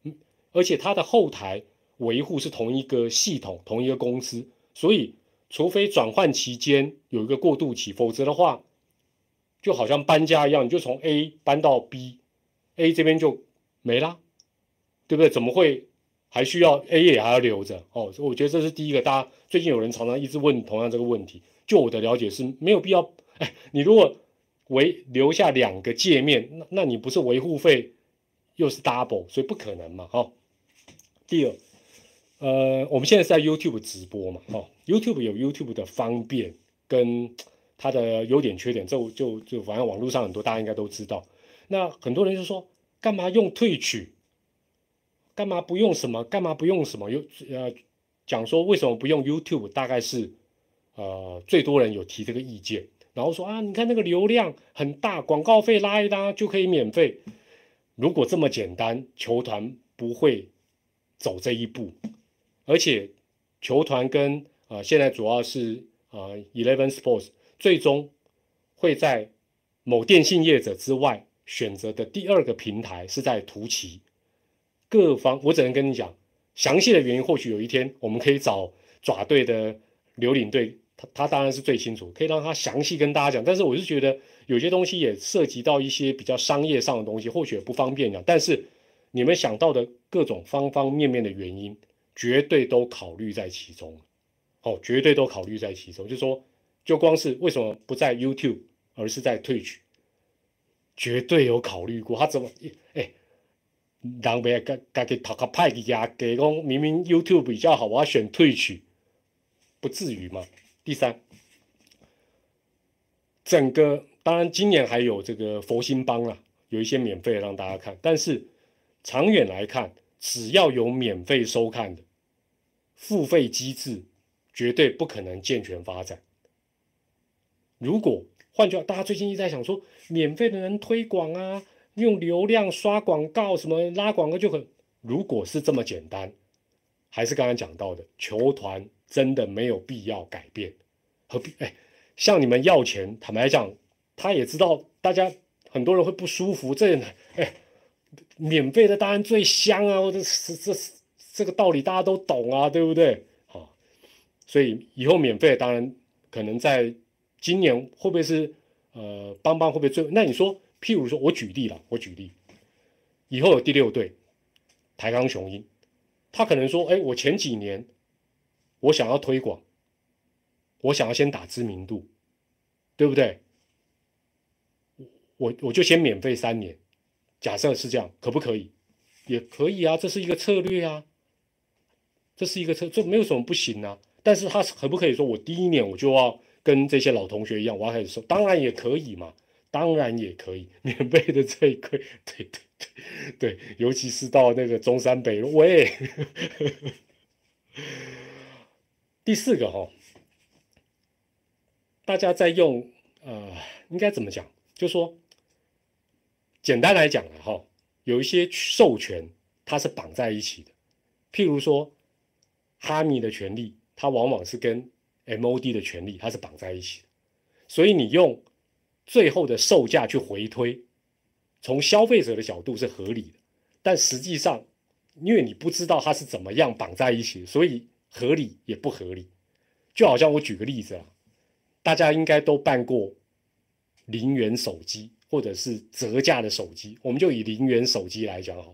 Speaker 1: 嗯，而且它的后台维护是同一个系统，同一个公司，所以。除非转换期间有一个过渡期，否则的话，就好像搬家一样，你就从 A 搬到 B，A 这边就没啦，对不对？怎么会还需要 A 也还要留着？哦，我觉得这是第一个。大家最近有人常常一直问同样这个问题，就我的了解是没有必要。哎，你如果维留下两个界面，那那你不是维护费又是 double，所以不可能嘛。哦，第二。呃，我们现在在 YouTube 直播嘛，哦，YouTube 有 YouTube 的方便跟它的优点缺点，就就就反正网络上很多大家应该都知道。那很多人就说，干嘛用退取？干嘛不用什么？干嘛不用什么？有呃讲说为什么不用 YouTube？大概是呃最多人有提这个意见，然后说啊，你看那个流量很大，广告费拉一拉就可以免费。如果这么简单，球团不会走这一步。而且，球团跟啊，现在主要是啊，Eleven Sports 最终会在某电信业者之外选择的第二个平台是在图奇。各方我只能跟你讲，详细的原因或许有一天我们可以找爪队的刘领队，他他当然是最清楚，可以让他详细跟大家讲。但是我是觉得有些东西也涉及到一些比较商业上的东西，或许也不方便讲。但是你们想到的各种方方面面的原因。绝对都考虑在其中，哦，绝对都考虑在其中。就说，就光是为什么不在 YouTube，而是在 Twitch，绝对有考虑过。他怎么，哎，人别个个给讨个派给家给讲，明明 YouTube 比较好，我要选 Twitch，不至于嘛？第三，整个当然今年还有这个佛心帮啊，有一些免费让大家看，但是长远来看。只要有免费收看的，付费机制绝对不可能健全发展。如果换句话，大家最近一直在想说，免费的人推广啊，用流量刷广告，什么拉广告就很。如果是这么简单，还是刚刚讲到的，球团真的没有必要改变，何必？哎，向你们要钱，坦白讲，他也知道大家很多人会不舒服，这哎。免费的当然最香啊！我这这这这个道理大家都懂啊，对不对？好，所以以后免费当然可能在今年会不会是呃邦邦会不会最？那你说，譬如说我举例了，我举例，以后有第六队台钢雄鹰，他可能说，哎，我前几年我想要推广，我想要先打知名度，对不对？我我就先免费三年。假设是这样，可不可以？也可以啊，这是一个策略啊，这是一个车，这没有什么不行啊。但是他可不可以说我第一年我就要跟这些老同学一样，我要开始收？当然也可以嘛，当然也可以，免费的这一块，对对对对，尤其是到那个中山北路，喂，第四个哈，大家在用呃，应该怎么讲？就说。简单来讲了哈，有一些授权它是绑在一起的，譬如说哈密的权利，它往往是跟 MOD 的权利它是绑在一起的，所以你用最后的售价去回推，从消费者的角度是合理的，但实际上因为你不知道它是怎么样绑在一起，所以合理也不合理。就好像我举个例子啊，大家应该都办过零元手机。或者是折价的手机，我们就以零元手机来讲哈。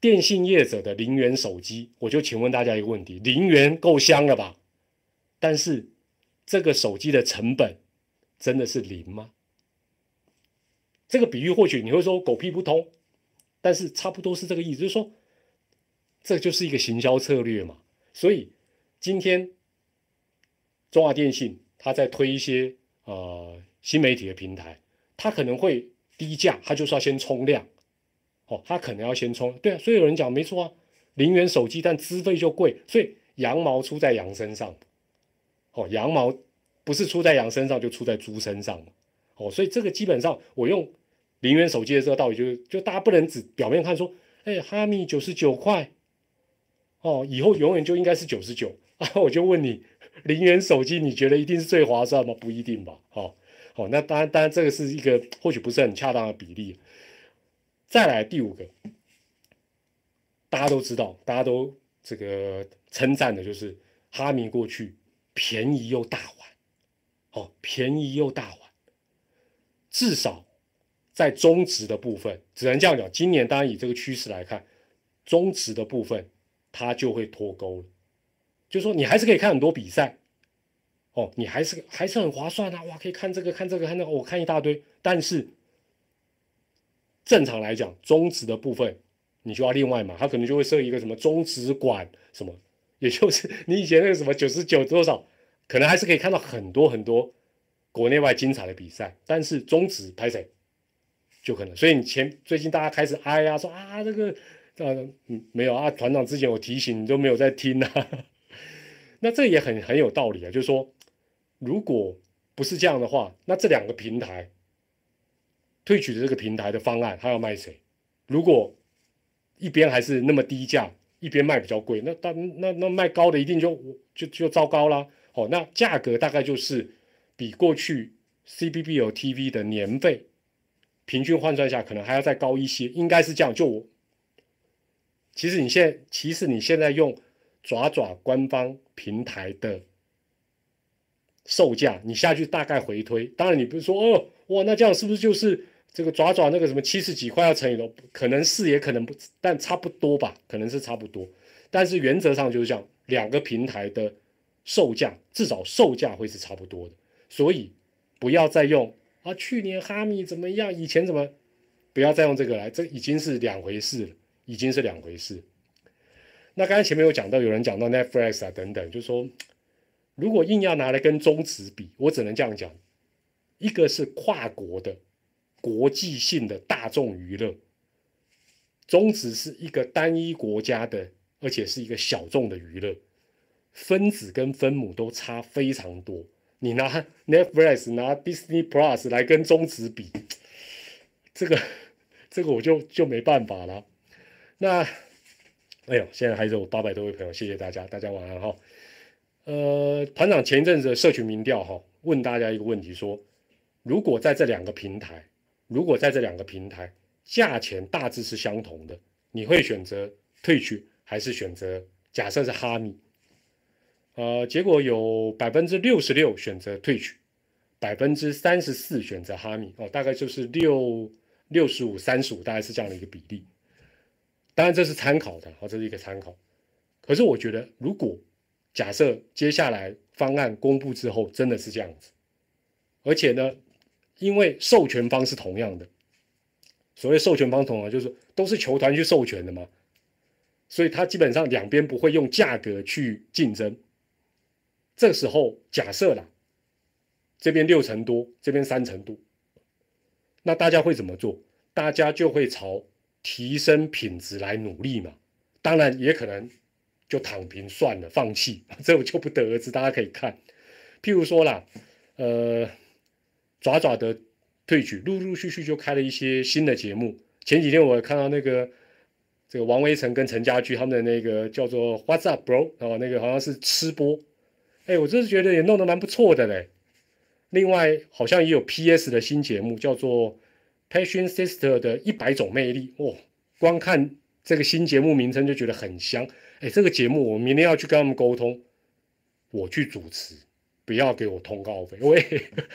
Speaker 1: 电信业者的零元手机，我就请问大家一个问题：零元够香了吧？但是这个手机的成本真的是零吗？这个比喻或许你会说狗屁不通，但是差不多是这个意思，就是说这就是一个行销策略嘛。所以今天中华电信它在推一些呃新媒体的平台。他可能会低价，他就是要先冲量，哦，他可能要先充，对啊，所以有人讲没错啊，零元手机但资费就贵，所以羊毛出在羊身上，哦，羊毛不是出在羊身上就出在猪身上哦，所以这个基本上我用零元手机的这个道理就是，就大家不能只表面看说，哎，哈密九十九块，哦，以后永远就应该是九十九 啊，我就问你，零元手机你觉得一定是最划算吗？不一定吧，好。哦，那当然，当然，这个是一个或许不是很恰当的比例。再来第五个，大家都知道，大家都这个称赞的就是哈迷过去便宜又大碗，哦，便宜又大碗。至少在中值的部分，只能这样讲。今年当然以这个趋势来看，中值的部分它就会脱钩了，就是说你还是可以看很多比赛。哦，你还是还是很划算啊！哇，可以看这个看这个看那个，我看一大堆。但是正常来讲，中值的部分你就要另外买，他可能就会设一个什么中值馆什么，也就是你以前那个什么九十九多少，可能还是可以看到很多很多国内外精彩的比赛。但是中值拍谁就可能，所以你前最近大家开始哎呀说啊这个呃嗯没有啊，团长之前我提醒你都没有在听啊，那这也很很有道理啊，就是说。如果不是这样的话，那这两个平台退取的这个平台的方案，他要卖谁？如果一边还是那么低价，一边卖比较贵，那但那那卖高的一定就就就糟糕啦。哦，那价格大概就是比过去 C B B L T V 的年费平均换算下，可能还要再高一些，应该是这样。就我其实你现在其实你现在用爪爪官方平台的。售价你下去大概回推，当然你不是说哦哇，那这样是不是就是这个爪爪那个什么七十几块要乘以多？可能是也可能不，但差不多吧，可能是差不多。但是原则上就是这样，两个平台的售价至少售价会是差不多的，所以不要再用啊去年哈密怎么样，以前怎么，不要再用这个来，这已经是两回事了，已经是两回事。那刚才前面有讲到，有人讲到 Netflix 啊等等，就是说。如果硬要拿来跟中职比，我只能这样讲：一个是跨国的、国际性的大众娱乐，中职是一个单一国家的，而且是一个小众的娱乐，分子跟分母都差非常多。你拿 Netflix、拿 Disney Plus 来跟中职比，这个、这个我就就没办法了。那，哎呦，现在还是有八百多位朋友，谢谢大家，大家晚安哈。呃，团长前一阵子社群民调哈，问大家一个问题，说如果在这两个平台，如果在这两个平台价钱大致是相同的，你会选择退去还是选择假设是哈密？呃，结果有百分之六十六选择退取，百分之三十四选择哈密哦，大概就是六六十五三十五，大概是这样的一个比例。当然这是参考的，哦，这是一个参考。可是我觉得，如果假设接下来方案公布之后真的是这样子，而且呢，因为授权方是同样的，所谓授权方同样就是都是球团去授权的嘛，所以他基本上两边不会用价格去竞争。这时候假设啦，这边六成多，这边三成多，那大家会怎么做？大家就会朝提升品质来努力嘛。当然也可能就躺平算了，放弃，这我就不得而知。大家可以看，譬如说啦，呃，爪爪的退曲，陆陆续续就开了一些新的节目。前几天我看到那个这个王威成跟陈家驹他们的那个叫做 What's Up Bro 哦，那个好像是吃播。哎，我真是觉得也弄得蛮不错的嘞。另外，好像也有 PS 的新节目，叫做《Passion Sister 的一百种魅力》哦。光看这个新节目名称就觉得很香。哎，这个节目我明天要去跟他们沟通，我去主持，不要给我通告费，喂，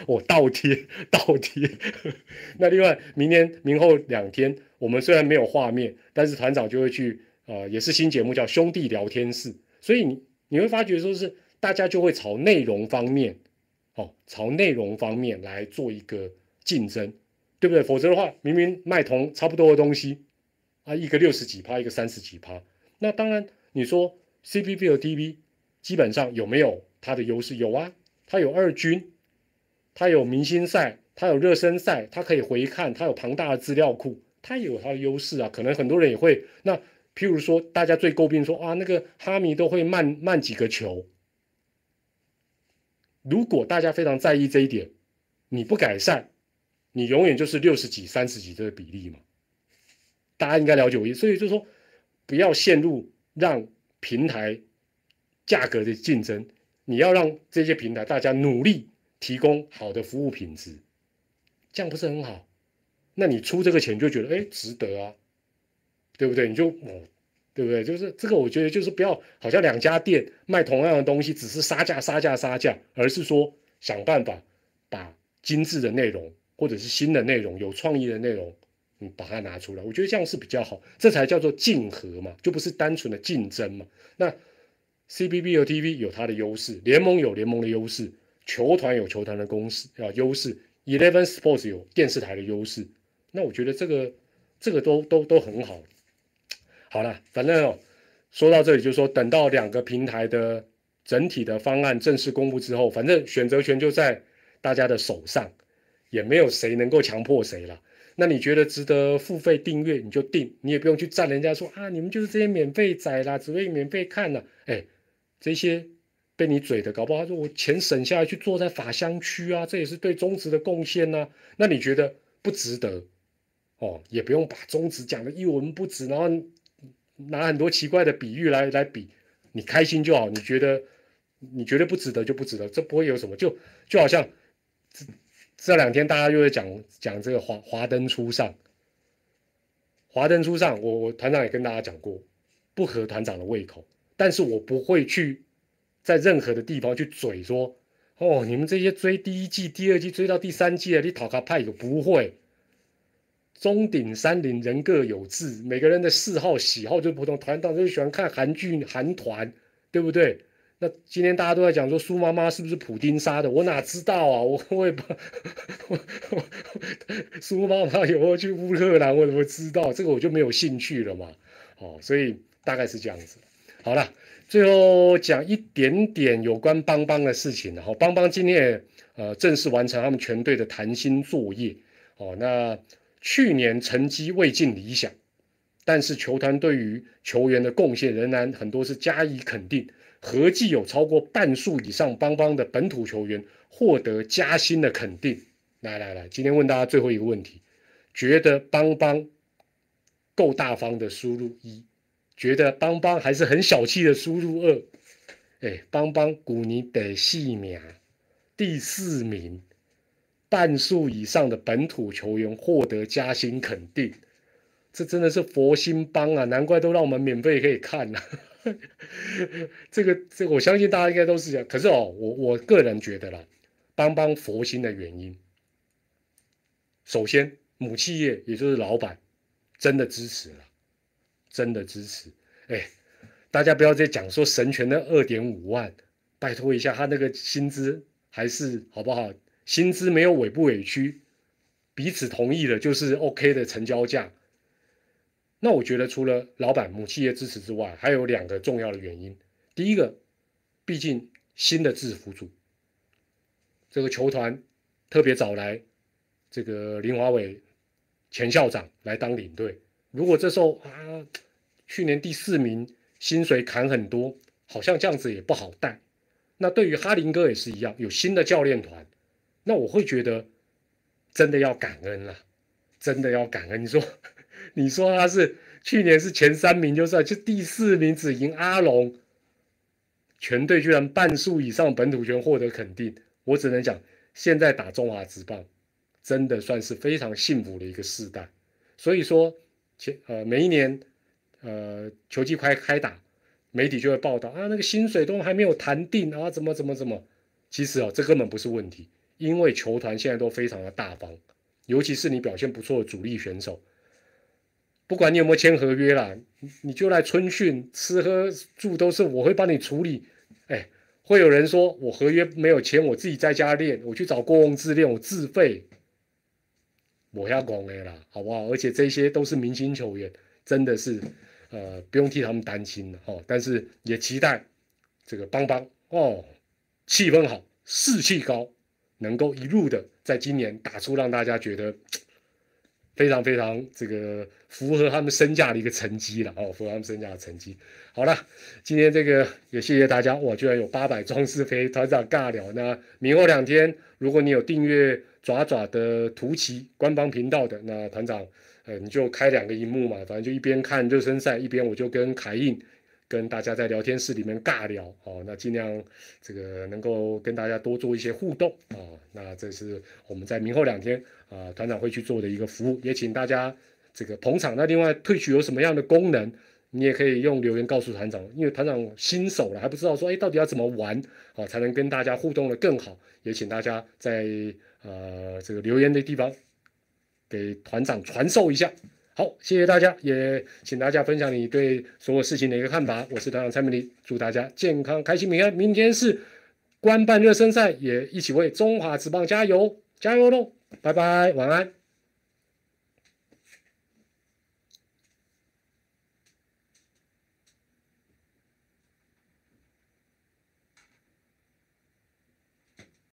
Speaker 1: 我倒贴 倒贴。那另外，明天明后两天，我们虽然没有画面，但是团长就会去，呃，也是新节目叫兄弟聊天室，所以你你会发觉说是。大家就会朝内容方面，哦，朝内容方面来做一个竞争，对不对？否则的话，明明卖同差不多的东西，啊，一个六十几趴，一个三十几趴，那当然你说 C P B 和 T V 基本上有没有它的优势？有啊，它有二军，它有明星赛，它有热身赛，它可以回看，它有庞大的资料库，它也有它的优势啊。可能很多人也会，那譬如说，大家最诟病说啊，那个哈迷都会慢慢几个球。如果大家非常在意这一点，你不改善，你永远就是六十几、三十几这个比例嘛。大家应该了解我意思，所以就是说，不要陷入让平台价格的竞争，你要让这些平台大家努力提供好的服务品质，这样不是很好？那你出这个钱就觉得哎值得啊，对不对？你就哦。对不对？就是这个，我觉得就是不要好像两家店卖同样的东西，只是杀价、杀价、杀价，而是说想办法把精致的内容或者是新的内容、有创意的内容，你把它拿出来。我觉得这样是比较好，这才叫做竞合嘛，就不是单纯的竞争嘛。那 C B B 和 T V 有它的优势，联盟有联盟的优势，球团有球团的公司啊优势，Eleven Sports 有电视台的优势。那我觉得这个这个都都都很好。好了，反正哦，说到这里，就是说等到两个平台的整体的方案正式公布之后，反正选择权就在大家的手上，也没有谁能够强迫谁了。那你觉得值得付费订阅，你就订，你也不用去赞人家说啊，你们就是这些免费仔啦，只会免费看呢。哎，这些被你嘴的，搞不好他说我钱省下来去坐在法香区啊，这也是对中职的贡献呐。那你觉得不值得？哦，也不用把中职讲的一文不值，然后。拿很多奇怪的比喻来来比，你开心就好。你觉得你觉得不值得就不值得，这不会有什么。就就好像这这两天大家又在讲讲这个华华灯初上，华灯初上，我我团长也跟大家讲过，不合团长的胃口，但是我不会去在任何的地方去嘴说，哦，你们这些追第一季、第二季追到第三季的，你讨卡派有不会。中鼎山林人各有志，每个人的嗜好喜好就不同。团长就喜欢看韩剧、韩团，对不对？那今天大家都在讲说苏妈妈是不是普丁杀的？我哪知道啊？我 我也不，苏妈妈有没有去乌克兰？我怎么知道？这个我就没有兴趣了嘛。哦，所以大概是这样子。好了，最后讲一点点有关邦邦的事情。然后邦邦今天也呃正式完成他们全队的谈薪作业。哦，那。去年成绩未尽理想，但是球团对于球员的贡献仍然很多是加以肯定。合计有超过半数以上邦邦的本土球员获得加薪的肯定。来来来，今天问大家最后一个问题：觉得邦邦够大方的输入一，觉得邦邦还是很小气的输入二。哎，邦邦古尼得细名第四名。半数以上的本土球员获得加薪肯定，这真的是佛心帮啊，难怪都让我们免费可以看呢。这个这个，我相信大家应该都是这样。可是哦，我我个人觉得啦，帮帮佛心的原因，首先母企业也就是老板真的支持了，真的支持。哎，大家不要再讲说神权的二点五万，拜托一下，他那个薪资还是好不好？薪资没有委不委屈，彼此同意了就是 OK 的成交价。那我觉得除了老板母企业支持之外，还有两个重要的原因。第一个，毕竟新的制服组，这个球团特别找来这个林华伟前校长来当领队。如果这时候啊，去年第四名，薪水砍很多，好像这样子也不好带。那对于哈林哥也是一样，有新的教练团，那我会觉得真的要感恩了，真的要感恩。你说？你说他是去年是前三名就算，就第四名只赢阿龙，全队居然半数以上本土权获得肯定，我只能讲，现在打中华职棒，真的算是非常幸福的一个时代。所以说，呃每一年，呃球季快开打，媒体就会报道啊，那个薪水都还没有谈定啊，怎么怎么怎么，其实哦这根本不是问题，因为球团现在都非常的大方，尤其是你表现不错的主力选手。不管你有没有签合约啦，你就来春训，吃喝住都是我会帮你处理。哎，会有人说我合约没有签，我自己在家练，我去找郭宏志练，我自费。我要讲的啦，好不好？而且这些都是明星球员，真的是呃不用替他们担心了哦。但是也期待这个邦邦哦，气氛好，士气高，能够一路的在今年打出让大家觉得。非常非常这个符合他们身价的一个成绩了哦，符合他们身价的成绩。好了，今天这个也谢谢大家，哇，居然有八百壮士陪团长尬聊。那明后两天，如果你有订阅爪爪的图奇官方频道的，那团长，呃，你就开两个荧幕嘛，反正就一边看热身赛，一边我就跟凯印。跟大家在聊天室里面尬聊哦，那尽量这个能够跟大家多做一些互动啊。那这是我们在明后两天啊，团长会去做的一个服务，也请大家这个捧场。那另外退取有什么样的功能，你也可以用留言告诉团长，因为团长新手了还不知道说，哎，到底要怎么玩啊，才能跟大家互动的更好。也请大家在呃这个留言的地方给团长传授一下。好，谢谢大家，也请大家分享你对所有事情的一个看法。我是团长蔡明礼，祝大家健康、开心、平安。明天是官办热身赛，也一起为中华职棒加油，加油喽！拜拜，晚安。